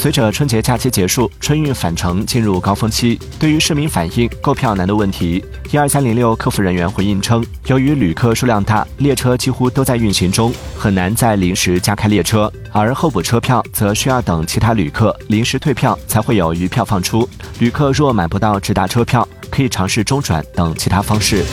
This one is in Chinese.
随着春节假期结束春运返程进入高峰期对于市民反映购票难的问题一二三零六客服人员回应称由于旅客数量大列车几乎都在运行中很难在临时加开列车而候补车票则需要等其他旅客临时退票才会有余票放出旅客若买不到直达车票可以尝试中转等其他方式。